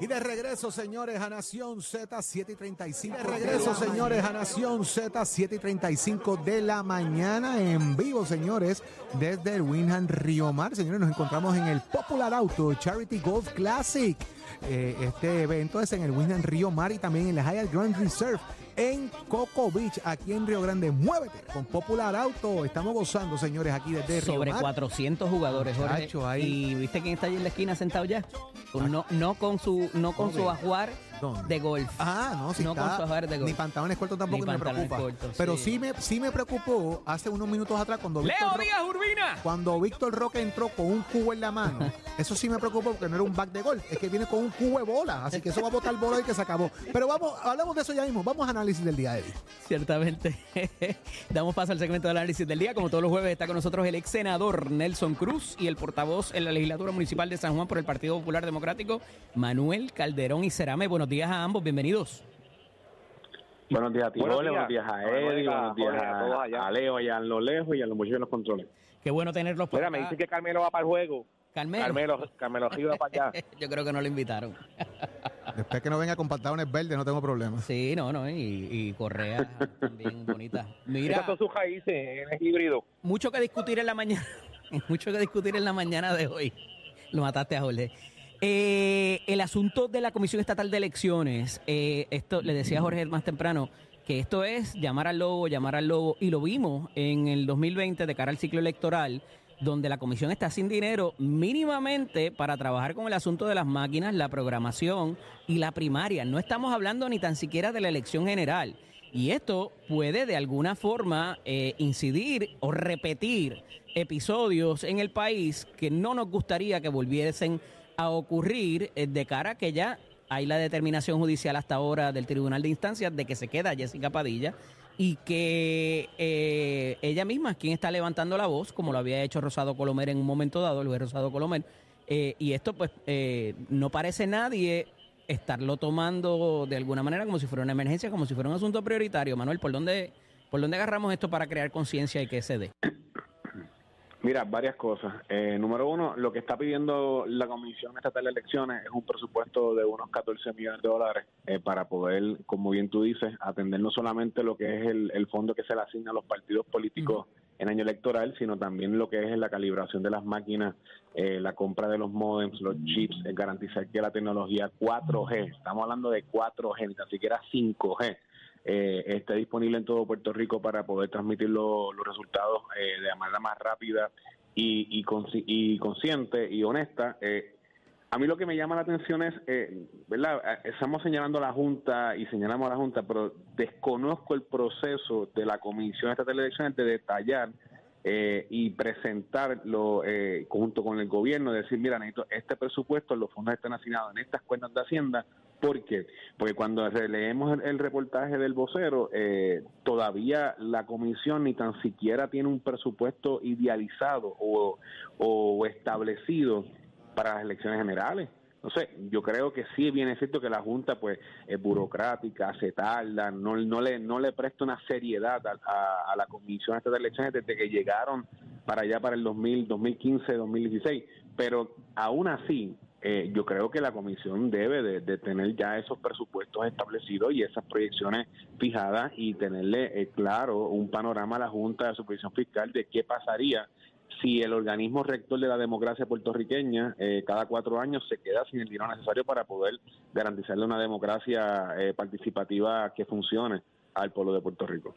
Y de regreso, señores, a Nación Z 7 y 35. De regreso, señores, a Nación Z 7 y 35 de la mañana en vivo, señores, desde el Winham Río Mar. Señores, nos encontramos en el Popular Auto Charity Golf Classic. Eh, este evento es en el Winham Río Mar y también en la Hyatt Grand Reserve en Coco Beach, aquí en Río Grande. Muévete con Popular Auto. Estamos gozando, señores, aquí desde Río Sobre Mar. 400 jugadores, Jorge. Ahí. ¿Y viste quién está allí en la esquina sentado ya? Con- No, no con su, no con su ajuar De golf. Ah, no, sí No está. con su ajuar de golf. Ni pantalones cortos tampoco Ni me pantalones preocupa. cortos, Pero sí. sí me, sí me preocupó hace unos minutos atrás cuando Víctor, ¡Leo Ro- Díaz Urbina! cuando Víctor Roque entró con un cubo en la mano. Eso sí me preocupó porque no era un back de gol, es que viene con un cubo de bola. Así que eso va a botar bola y que se acabó. Pero vamos, hablamos de eso ya mismo. Vamos a análisis del día, Eddie. Ciertamente. Damos paso al segmento del análisis del día. Como todos los jueves está con nosotros el ex senador Nelson Cruz y el portavoz en la legislatura municipal de San Juan por el Partido Popular Democrático, Manuel Calderón y Cerame. Buenos días a ambos, bienvenidos. Buenos días a ti, Buenos Ole, días. buenos días a Eddie, días, buenos días a todos a, allá. a Leo allá en lo lejos y a los muchachos en los controles. Qué bueno tenerlos por Mira, me dicen que Carmelo va para el juego. Carmelo. Carmelo, Carmelo para allá. Yo creo que no lo invitaron. Después que no venga con pantalones verdes, no tengo problema. Sí, no, no, y, y Correa también bonita. Mira, son sus raíces, él es híbrido. mucho que discutir en la mañana, mucho que discutir en la mañana de hoy. Lo mataste a Jorge. Eh, el asunto de la Comisión Estatal de Elecciones, eh, esto le decía Jorge más temprano, que esto es llamar al lobo, llamar al lobo, y lo vimos en el 2020 de cara al ciclo electoral, donde la comisión está sin dinero mínimamente para trabajar con el asunto de las máquinas, la programación y la primaria. No estamos hablando ni tan siquiera de la elección general. Y esto puede de alguna forma eh, incidir o repetir episodios en el país que no nos gustaría que volviesen a ocurrir eh, de cara a que ya hay la determinación judicial hasta ahora del Tribunal de Instancias de que se queda Jessica Padilla y que eh, ella misma es quien está levantando la voz, como lo había hecho Rosado Colomer en un momento dado, juez Rosado Colomer. Eh, y esto pues eh, no parece nadie estarlo tomando de alguna manera como si fuera una emergencia, como si fuera un asunto prioritario. Manuel, ¿por dónde, por dónde agarramos esto para crear conciencia y que se dé? Mira, varias cosas. Eh, número uno, lo que está pidiendo la Comisión Estatal de Elecciones es un presupuesto de unos 14 millones de dólares eh, para poder, como bien tú dices, atender no solamente lo que es el, el fondo que se le asigna a los partidos políticos en año electoral, sino también lo que es la calibración de las máquinas, eh, la compra de los modems, los chips, eh, garantizar que la tecnología 4G, estamos hablando de 4G, ni tan siquiera 5G, eh, esté disponible en todo Puerto Rico para poder transmitir lo- los resultados eh, de manera más rápida y, y, consci- y consciente y honesta. Eh, a mí lo que me llama la atención es, eh, ¿verdad? Eh, Estamos señalando a la Junta y señalamos a la Junta, pero desconozco el proceso de la Comisión Estatal de Elecciones de detallar eh, y presentarlo eh, junto con el gobierno, decir, mira, necesito este presupuesto, los fondos están asignados en estas cuentas de Hacienda. ¿Por qué? Porque cuando leemos el, el reportaje del vocero, eh, todavía la comisión ni tan siquiera tiene un presupuesto idealizado o, o establecido para las elecciones generales. Sé, yo creo que sí bien es cierto que la Junta pues es burocrática, se tarda, no, no le no le presta una seriedad a, la Comisión de Elecciones desde que llegaron para allá para el 2000, 2015, 2016, pero aún así eh, yo creo que la Comisión debe de, de tener ya esos presupuestos establecidos y esas proyecciones fijadas y tenerle eh, claro un panorama a la Junta de Supervisión Fiscal de qué pasaría si el organismo rector de la democracia puertorriqueña eh, cada cuatro años se queda sin el dinero necesario para poder garantizarle una democracia eh, participativa que funcione al pueblo de Puerto Rico.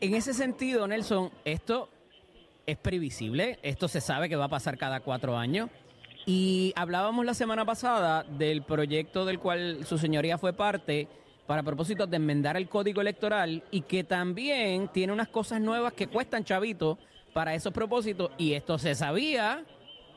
En ese sentido, Nelson, esto es previsible, esto se sabe que va a pasar cada cuatro años. Y hablábamos la semana pasada del proyecto del cual su señoría fue parte para propósito de enmendar el código electoral y que también tiene unas cosas nuevas que cuestan chavito para esos propósitos y esto se sabía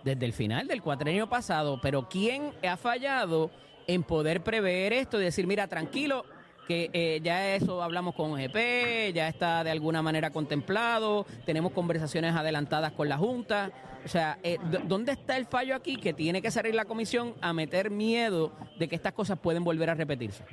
desde el final del cuatrenio pasado, pero ¿quién ha fallado en poder prever esto y decir, mira, tranquilo, que eh, ya eso hablamos con GP, ya está de alguna manera contemplado, tenemos conversaciones adelantadas con la Junta. O sea, eh, ¿dónde está el fallo aquí que tiene que salir la comisión a meter miedo de que estas cosas pueden volver a repetirse?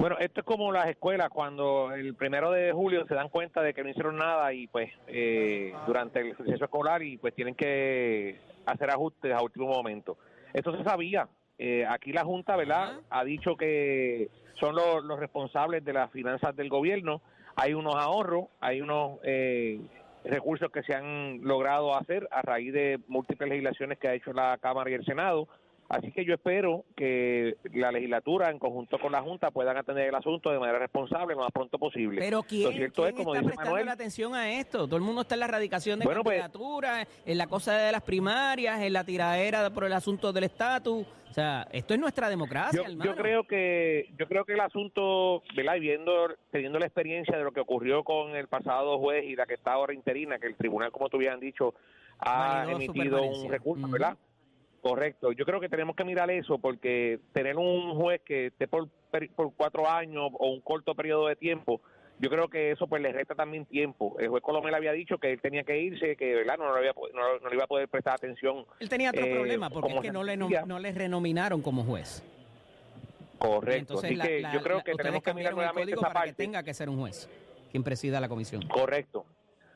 Bueno, esto es como las escuelas, cuando el primero de julio se dan cuenta de que no hicieron nada y pues eh, durante el proceso escolar y pues tienen que hacer ajustes a último momento. Esto se sabía. Eh, aquí la Junta, ¿verdad? Ha dicho que son los, los responsables de las finanzas del gobierno. Hay unos ahorros, hay unos eh, recursos que se han logrado hacer a raíz de múltiples legislaciones que ha hecho la Cámara y el Senado. Así que yo espero que la legislatura, en conjunto con la Junta, puedan atender el asunto de manera responsable lo más pronto posible. Pero ¿quién, Lo cierto es, como está dice prestando Manuel, la atención a esto? Todo el mundo está en la erradicación de Bueno, pues- candidaturas, en la cosa de las primarias, en la tiradera por el asunto del estatus. O sea, esto es nuestra democracia, yo, hermano. yo creo que yo creo que el asunto, ¿verdad? Y viendo, teniendo la experiencia de lo que ocurrió con el pasado juez y la que está ahora interina, que el tribunal, como tú habían dicho, ha Validó emitido un recurso. ¿verdad? Correcto. Yo creo que tenemos que mirar eso porque tener un juez que esté por, por cuatro años o un corto periodo de tiempo, yo creo que eso pues le resta también tiempo. El juez Colomel había dicho que él tenía que irse, que verdad no, le había no, no le iba a poder prestar atención. Él tenía otro eh, problema, porque es que no le, no le renominaron como juez. Correcto. Entonces, Así la- que la- yo creo que tenemos que mirar nuevamente código esa para parte. que tenga que ser un juez quien presida la comisión. Correcto,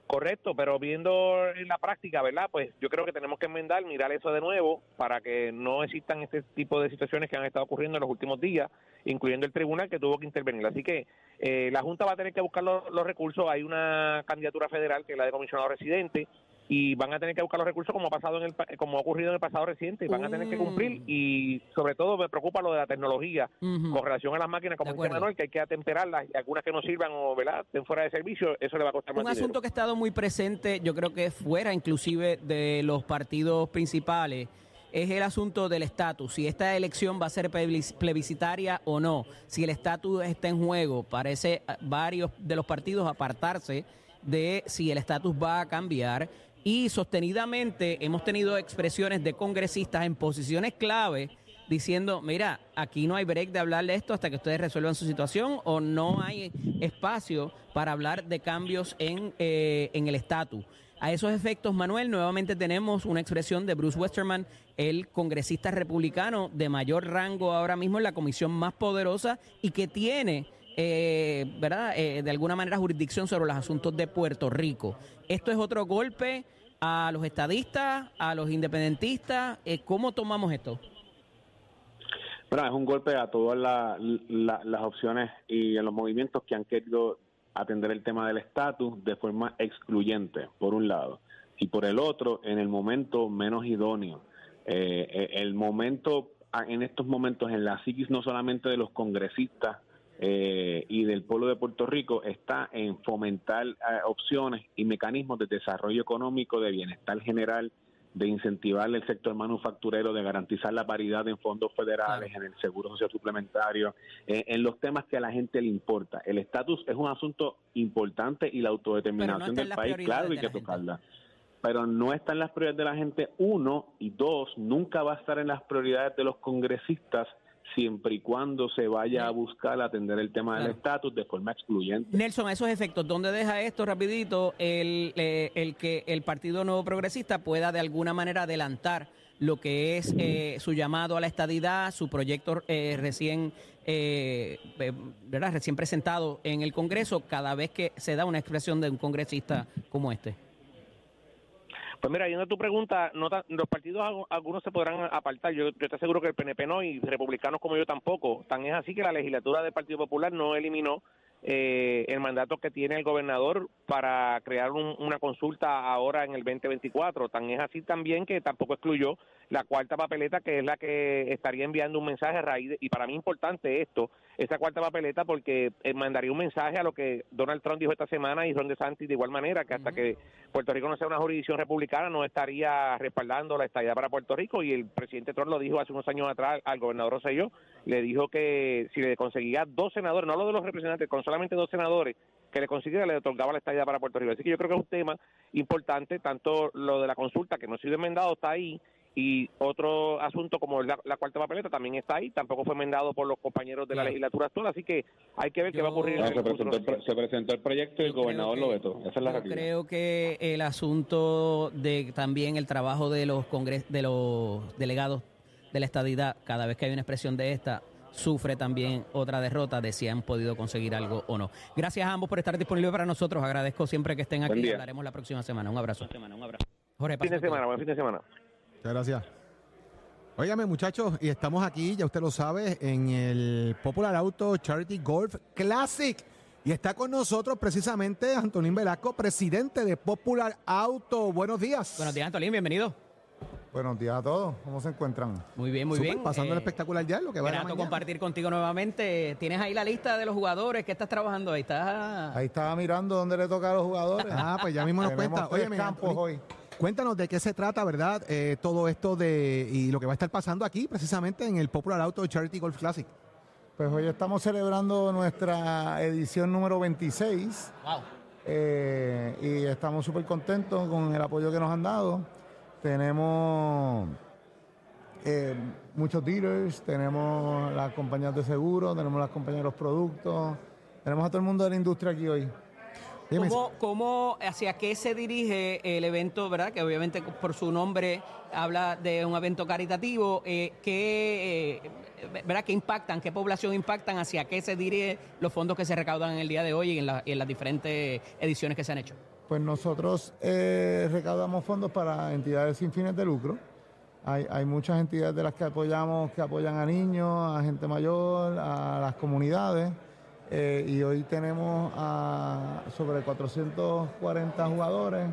correcto, pero viendo en la práctica, ¿verdad? Pues yo creo que tenemos que enmendar, mirar eso de nuevo para que no existan este tipo de situaciones que han estado ocurriendo en los últimos días, incluyendo el tribunal que tuvo que intervenir. Así que eh, la Junta va a tener que buscar los, los recursos. Hay una candidatura federal que es la de comisionado residente y van a tener que buscar los recursos como ha pasado en el como ha ocurrido en el pasado reciente y van a tener que cumplir Mm. y sobre todo me preocupa lo de la tecnología con relación a las máquinas como dice. Manuel que hay que atemperarlas y algunas que no sirvan o verdad estén fuera de servicio eso le va a costar más Un dinero. asunto que ha estado muy presente, yo creo que fuera inclusive de los partidos principales, es el asunto del estatus. Si esta elección va a ser plebis- plebiscitaria o no, si el estatus está en juego, parece a varios de los partidos apartarse de si el estatus va a cambiar. Y sostenidamente hemos tenido expresiones de congresistas en posiciones clave diciendo, mira, aquí no hay break de hablar de esto hasta que ustedes resuelvan su situación o no hay espacio para hablar de cambios en, eh, en el estatus. A esos efectos, Manuel, nuevamente tenemos una expresión de Bruce Westerman, el congresista republicano de mayor rango ahora mismo en la comisión más poderosa y que tiene, eh, ¿verdad?, Eh, de alguna manera jurisdicción sobre los asuntos de Puerto Rico. Esto es otro golpe a los estadistas, a los independentistas. Eh, ¿Cómo tomamos esto? Bueno, es un golpe a todas la- la- las opciones y a los movimientos que han querido atender el tema del estatus de forma excluyente, por un lado, y por el otro, en el momento menos idóneo. Eh, eh, el momento, en estos momentos, en la psiquis no solamente de los congresistas eh, y del pueblo de Puerto Rico, está en fomentar eh, opciones y mecanismos de desarrollo económico, de bienestar general, de incentivar el sector manufacturero, de garantizar la paridad en fondos federales, en el seguro social suplementario, eh, en los temas que a la gente le importa. El estatus es un asunto importante y la autodeterminación del país, claro, hay que gente. tocarla. Pero no está en las prioridades de la gente, uno, y dos, nunca va a estar en las prioridades de los congresistas siempre y cuando se vaya a buscar atender el tema del Claro. estatus de forma excluyente. Nelson, a esos efectos, ¿dónde deja esto rapidito el, eh, el que el Partido Nuevo Progresista pueda de alguna manera adelantar lo que es eh, su llamado a la estadidad, su proyecto eh, recién, eh, eh, ¿verdad? recién presentado en el Congreso, cada vez que se da una expresión de un congresista como este? Pues mira, yendo a tu pregunta, los partidos algu- algunos se podrán apartar. Yo, yo te aseguro que el PNP no y republicanos como yo tampoco. Tan es así que la legislatura del Partido Popular no eliminó eh, el mandato que tiene el gobernador para crear un- una consulta ahora en el 2024. Tan es así también que tampoco excluyó la cuarta papeleta, que es la que estaría enviando un mensaje a raíz de, y para mí importante esto, esa cuarta papeleta porque eh, mandaría un mensaje a lo que Donald Trump dijo esta semana y Ron DeSantis de igual manera, que hasta que Puerto Rico no sea una jurisdicción republicana no estaría respaldando la estadía para Puerto Rico y el presidente Trump lo dijo hace unos años atrás al gobernador Rosselló, le dijo que si le conseguía dos senadores, no lo de los representantes, con solamente dos senadores que le consiguiera, le otorgaba la estadía para Puerto Rico. Así que yo creo que es un tema importante, tanto lo de la consulta, que no ha sido enmendado, está ahí, y otro asunto como la, la cuarta papeleta también está ahí, tampoco fue enmendado por los compañeros de la legislatura actual, así que hay que ver qué va a ocurrir. No, en se, presentó el, pro- se presentó el proyecto y el gobernador lo que- vetó. Esa es la Yo realidad. creo que el asunto de también el trabajo de los congres de los delegados de la estadidad, cada vez que hay una expresión de esta, sufre también otra derrota de si han podido conseguir algo o no. Gracias a ambos por estar disponibles para nosotros. Agradezco siempre que estén aquí. Hablaremos la próxima semana. Un abrazo. Jorge, Fin de semana, buen fin de semana. Muchas gracias. Óigame, muchachos, y estamos aquí, ya usted lo sabe, en el Popular Auto Charity Golf Classic. Y está con nosotros precisamente Antonín Velasco, presidente de Popular Auto. Buenos días. Buenos días, Antolín. Bienvenido. Buenos días a todos, ¿cómo se encuentran? Muy bien, muy Súper, bien. Pasando el Eh, espectacular ya, lo que va a Grato compartir contigo nuevamente. Tienes ahí la lista de los jugadores que estás trabajando ahí. Estás... Ahí estaba mirando dónde le toca a los jugadores. Ah, pues ya mismo nos cuenta. Óyeme, campos hoy. Cuéntanos de qué se trata, ¿verdad? Eh, todo esto de y lo que va a estar pasando aquí, precisamente en el Popular Auto Charity Golf Classic. Pues hoy estamos celebrando nuestra edición número 26 Wow. eh, y estamos súper contentos con el apoyo que nos han dado. Tenemos eh, muchos dealers, tenemos las compañías de seguro, tenemos las compañías de los productos, tenemos a todo el mundo de la industria aquí hoy. Dime, ¿Cómo, cómo, hacia qué se dirige el evento, verdad? Que obviamente por su nombre habla de un evento caritativo. Eh, ¿qué, eh, ¿Verdad? ¿Qué impactan? ¿Qué población impactan? ¿Hacia qué se dirigen los fondos que se recaudan en el día de hoy y en, la- y en las diferentes ediciones que se han hecho? Pues nosotros eh, recaudamos fondos para entidades sin fines de lucro. Hay, muchas entidades de las que apoyamos que apoyan a niños, a gente mayor, a las comunidades. Eh, y hoy tenemos a sobre 440 jugadores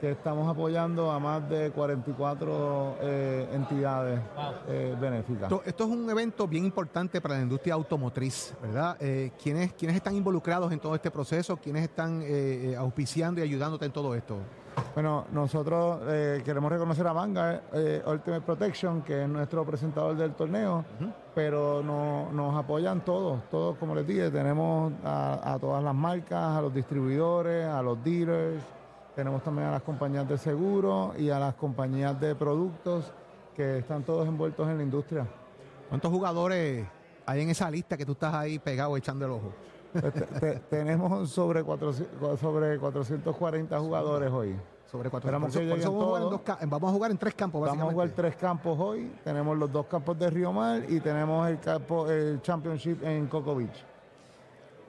que estamos apoyando a más de 44 eh, entidades eh, benéficas. Esto, esto es un evento bien importante para la industria automotriz, ¿verdad? Eh, ¿quiénes, ¿Quiénes están involucrados en todo este proceso? ¿Quiénes están auspiciando y ayudándote en todo esto? Bueno, nosotros eh, queremos reconocer a Vanguard eh, Ultimate Protection, que es nuestro presentador del torneo, pero no- nos apoyan todos, todos, como les dije, tenemos a, a todas las marcas, a los distribuidores, a los dealers, tenemos también a las compañías de seguro y a las compañías de productos que están todos envueltos en la industria. ¿Cuántos jugadores hay en esa lista que tú estás ahí pegado echando el ojo? Pues te- te- tenemos sobre, 400 sobre 440 jugadores hoy. Sobre cuatro. Esperamos por eso- que por eso lleguen vamos, vamos a jugar en tres campos, Vamos a jugar tres campos hoy. Tenemos los dos campos de Río Mar y tenemos el campo, el Championship en Coco Beach.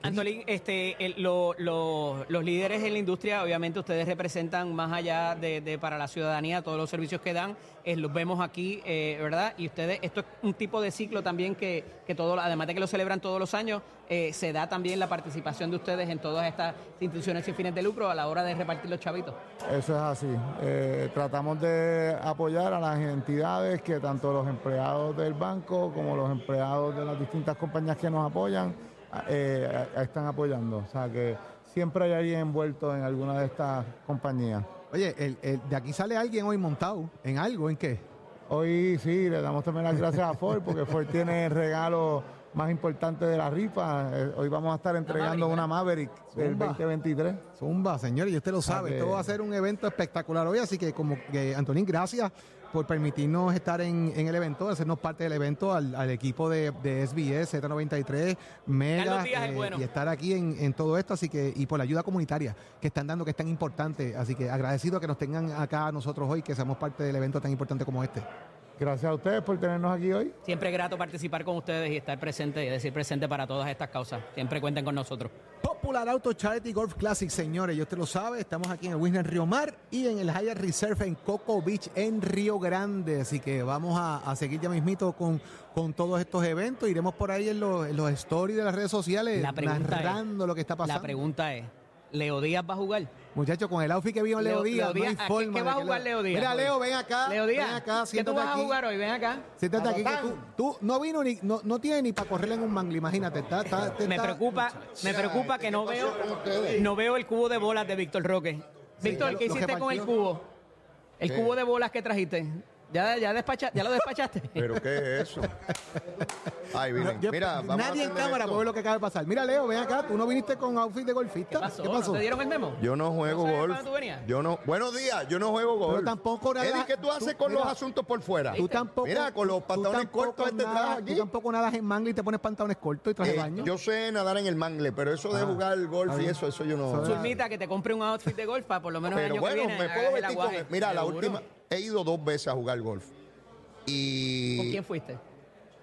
Antolín, este, el- lo- lo- los líderes en la industria, obviamente ustedes representan más allá de, de para la ciudadanía todos los servicios que dan, eh, los vemos aquí, eh, ¿verdad? Y ustedes, esto es un tipo de ciclo también que, que todo, además de que lo celebran todos los años, eh, se da también la participación de ustedes en todas estas instituciones sin fines de lucro a la hora de repartir los chavitos. Eso es así. Tratamos de apoyar a las entidades que tanto los empleados del banco como los empleados de las distintas compañías que nos apoyan eh, están apoyando. O sea que siempre hay alguien envuelto en alguna de estas compañías. Oye, el- el- de aquí sale alguien hoy montado en algo, ¿en qué? Hoy sí, le damos también las gracias a Ford porque Ford tiene el regalo más importante de la rifa. Eh, hoy vamos a estar entregando Maverick, una Maverick del Zumba. 2023. Zumba, señores, y usted lo sabe, que- esto va a ser un evento espectacular hoy, así que como que Antonín, gracias por permitirnos estar en, en el evento, hacernos parte del evento al, al equipo de, de SBS, Z93, Mega, eh, bueno. y estar aquí en, en todo esto, así que, y por la ayuda comunitaria que están dando, que es tan importante, así que agradecido que nos tengan acá nosotros hoy, que seamos parte del evento tan importante como este. Gracias a ustedes por tenernos aquí hoy. Siempre es grato participar con ustedes y estar presente y decir presente para todas estas causas. Siempre cuenten con nosotros. Popular Auto Charity Golf Classic, señores, y usted lo sabe, estamos aquí en el Wisner Río Mar y en el Hyatt Reserve en Coco Beach en Río Grande, así que vamos a, a seguir ya mismito con, con todos estos eventos, iremos por ahí en los, en los stories de las redes sociales La pregunta es- narrando lo que está pasando. La pregunta es, ¿Leo Díaz va a jugar? Muchachos, con el outfit que vio en Leo, Leo- Díaz, Leo Díaz, no hay ¿a qué- forma qué va a jugar Leo Díaz Mira? Leo, ven acá, Leo ven Díaz, acá, ¿qué tú vas a jugar hoy? Ven acá. Siéntate aquí, que tú, tú no vino ni, no, no tiene ni para correr en un mangle, imagínate. Está, está- te Me está- preocupa, me preocupa que no veo, no veo el cubo de bolas de Víctor Roque. Víctor, ¿qué hiciste con el cubo? El cubo de bolas que trajiste. ¿Ya, ya, despacha, ¿Ya lo despachaste? ¿Pero qué es eso? Ahí vienen. Yo- Mira, vamos a nadie en atender cámara esto. puede ver lo que acaba de pasar. Mira, Leo, ven acá. Tú no viniste con outfit de golfista. ¿Qué pasó? ¿No ¿Te dieron el memo? Yo no juego ¿No sabes golf. tú venías? Yo no. Buenos días, yo no juego golf. tampoco nada- Eddie, ¿qué tú haces tú- con los mira, asuntos por fuera? Tú tampoco. Mira, con los tú pantalones tampoco cortos este nadas- traje aquí. Tú tampoco nadas en manga y te pones pantalones cortos y traje Eh, baño. yo sé nadar en el mangle, pero eso de Ah, jugar golf y eso, eso yo no. Zulmita, que te compre un outfit de golf para por lo menos el Pero año bueno, que viene. me hagas puedo el vestir con. aguaje. Mira, la Seguro. última. He ido dos veces a jugar golf. Y. ¿Con quién fuiste?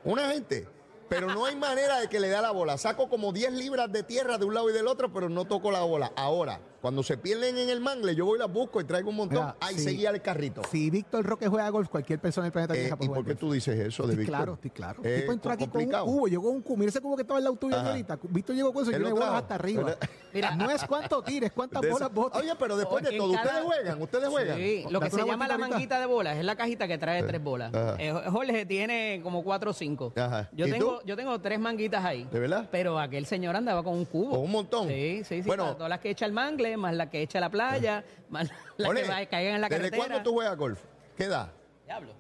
Una gente. Pero no hay manera de que le dé a la bola. Saco como 10 libras de tierra de un lado y del otro, pero no toco la bola. Ahora, cuando se pierden en el mangle, yo voy y las busco y traigo un montón. Mira, Ahí sí. seguía el carrito. Si Víctor Roque juega golf, cualquier persona del planeta Eh, ¿Y por qué golf. tú dices eso de Estoy Víctor? claro, estoy claro. Eh, tipo entró aquí con un complicado. cubo. Llegó con un cubo. Mira ese cubo que estaba en la tuyo ahorita. Víctor llegó con eso y yo le trajo. hasta arriba. Mira. no es cuánto tires, cuántas bolas botas. Oye, pero después de todo, cada- ¿ustedes juegan? ¿Ustedes juegan? Sí, lo que se llama la manguita de bolas es la cajita que trae tres bolas. Eh, Jorge tiene como cuatro o cinco. Ajá. Yo ¿Y tengo, yo tengo tres manguitas ahí. ¿De verdad? Pero aquel señor andaba con un cubo. ¿Con un montón? Sí, sí, sí. Bueno. todas las que echa el mangle, más las que echa la playa, más las Ole, que va- caigan en la ¿Desde carretera. cuándo tú juegas golf? ¿Qué edad? Diablo.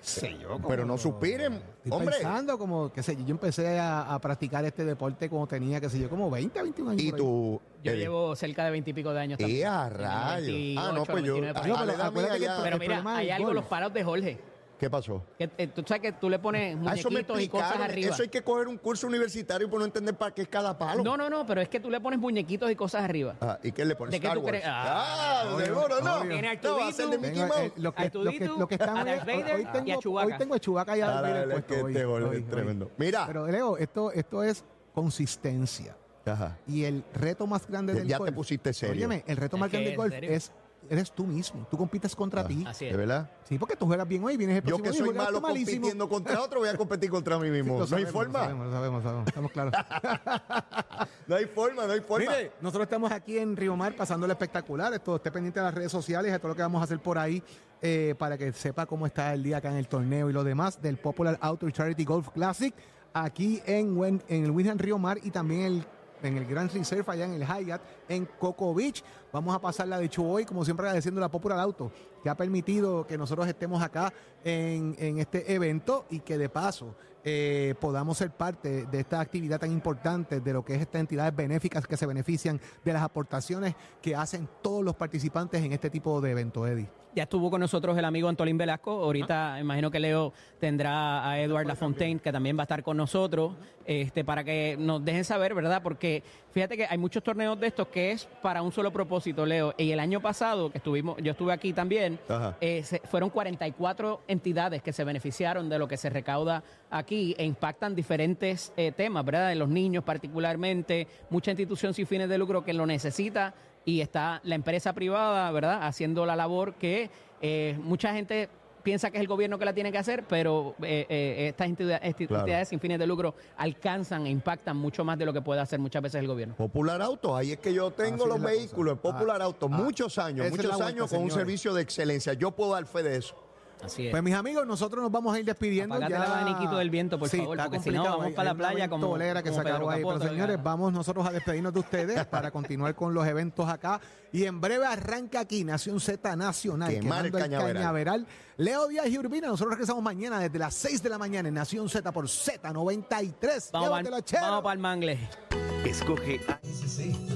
Sí, yo como- Pero no suspiren, Estoy hombre. pensando como, qué sé yo, yo empecé a, a practicar este deporte cuando tenía, qué sé yo, como 20, 21 años. Y por ahí. tú, Yo Eddie? llevo cerca de veintipico de años ¡Eh, también. a En el rayos! 28, Ah, no, pues yo. 29 por ahí. No, a la pero edad acuérdate mía que ya- Pero mira, problema hay algo, golf. los palos de Jorge. ¿Qué pasó? Que, eh, tú sabes que tú le pones Ah, eso me muñequitos y cosas arriba. Eso hay que coger un curso universitario para no entender para qué es cada palo. No, no, no, pero es que tú le pones muñequitos y cosas arriba. Ah, ¿Y qué le pones? ¿De qué Star tú Wars. crees? Ah, Ah, seguro, no. Tiene No, va a ser de Arturito. Mickey Tengo, eh, Mouse. lo, que, A lo, que, lo que están a hoy, Darth Vader hoy y a tengo, Chewbacca. hoy tengo a Chewbacca y a Ah, Darth Vader puesto hoy, este gol es hoy, hoy. tremendo. Mira. Pero Leo, esto, esto es consistencia. Ajá. Y el reto más grande del Ya te golf. pusiste serio. Óyeme, el reto más grande del ¿en golf es eres tú mismo. Tú compites contra ti. Así ¿De es. verdad? Sí, porque tú juegas bien hoy, vienes el Yo que soy malo malísimo. compitiendo contra otro, voy a competir contra mí mismo. Lo no hay forma. Lo sabemos, lo sabemos, lo sabemos. Estamos claros. No hay forma, no hay forma. Mire, nosotros estamos aquí en Río Mar pasándole espectacular. Esto esté pendiente de las redes sociales, de todo lo que vamos a hacer por ahí, eh, para que sepa cómo está el día acá en el torneo y lo demás del Popular Outdoor Charity Golf Classic, aquí en, el Winham Río Mar y también el, en el Grand Reserve allá en el Hyatt en Coco Beach. Vamos a pasarla de hecho hoy, como siempre agradeciendo a la Popular Auto, que ha permitido que nosotros estemos acá en, en este evento y que de paso eh, podamos ser parte de esta actividad tan importante, de lo que es estas entidades benéficas que se benefician de las aportaciones que hacen todos los participantes en este tipo de evento, Eddie. Ya estuvo con nosotros el amigo Antolín Velasco. Ahorita imagino que Leo tendrá a Edward Lafontaine, que también va a estar con nosotros, este, para que nos dejen saber, ¿verdad? Porque fíjate que hay muchos torneos de estos que es para un solo propósito, Leo. Y el año pasado, que estuvimos, yo estuve aquí también, eh, se- fueron 44 entidades que se beneficiaron de lo que se recauda aquí e impactan diferentes eh, temas, ¿verdad? De los niños particularmente, mucha institución sin fines de lucro que lo necesita y está la empresa privada, ¿verdad? Haciendo la labor que eh, mucha gente piensa que es el gobierno que la tiene que hacer, pero eh, eh, estas entidades, esti- Claro. entidades sin fines de lucro alcanzan e impactan mucho más de lo que puede hacer muchas veces el gobierno. Popular Auto, ahí es que yo tengo Así los vehículos, cosa. Popular Ah, Auto, ah, muchos años, muchos vuelta, años con un servicio de excelencia. Yo puedo dar fe de eso. Así es. Pues mis amigos, nosotros nos vamos a ir despidiendo. Apagate ya... el abaniquito del viento, por Sí, favor, porque si no, complicado. vamos Hay- para la hay playa como- ventolera que como se acabó ahí. Pero señores, oiga. vamos nosotros a despedirnos de ustedes para continuar con los eventos acá. Y en breve arranca aquí Nación Z Nacional, el quemando el cañaveral. cañaveral. Leo Díaz y Urbina, nosotros regresamos mañana desde las 6 de la mañana en Nación Z por Z93. Vamos para el mangle. Escoge ASC